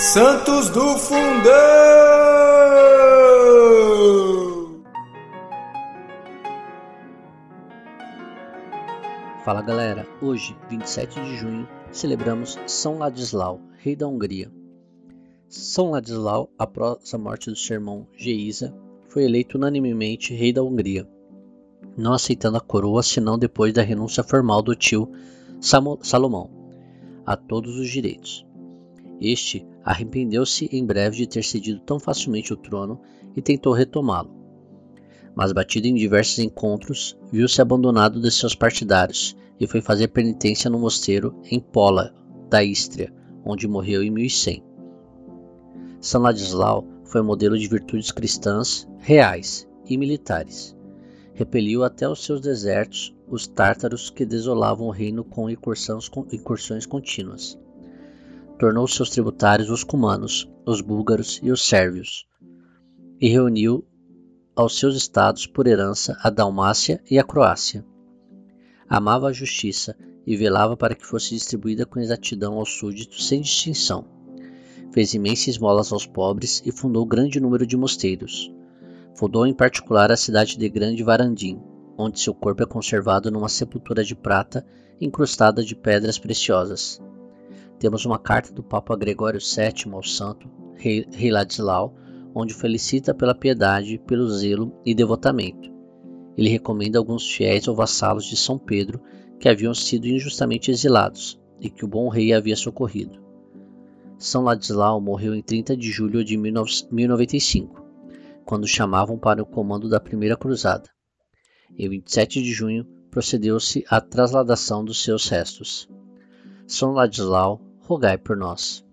Santos do Fundão! Fala galera, hoje, 27 de junho, celebramos São Ladislau, rei da Hungria. São Ladislau, após a morte do seu irmão Geisa, foi eleito unanimemente rei da Hungria, não aceitando a coroa senão depois da renúncia formal do tio Salomão a todos os direitos. Este arrependeu-se em breve de ter cedido tão facilmente o trono e tentou retomá-lo. Mas, batido em diversos encontros, viu-se abandonado de seus partidários e foi fazer penitência no mosteiro em Pola, da Ístria, onde morreu em 1100. São Ladislau foi modelo de virtudes cristãs reais e militares. Repeliu até os seus desertos os tártaros que desolavam o reino com incursões contínuas tornou seus tributários os cumanos, os búlgaros e os sérvios, e reuniu aos seus estados por herança a Dalmácia e a Croácia. Amava a justiça e velava para que fosse distribuída com exatidão aos súditos sem distinção. Fez imensas esmolas aos pobres e fundou grande número de mosteiros. Fundou em particular a cidade de Grande Varandim, onde seu corpo é conservado numa sepultura de prata incrustada de pedras preciosas temos uma carta do Papa Gregório VII ao santo rei, rei Ladislau, onde o felicita pela piedade, pelo zelo e devotamento. Ele recomenda alguns fiéis ou vassalos de São Pedro que haviam sido injustamente exilados e que o bom rei havia socorrido. São Ladislau morreu em 30 de julho de 1095, quando chamavam para o comando da primeira cruzada. Em 27 de junho procedeu-se à trasladação dos seus restos. São Ladislau rogai por nós.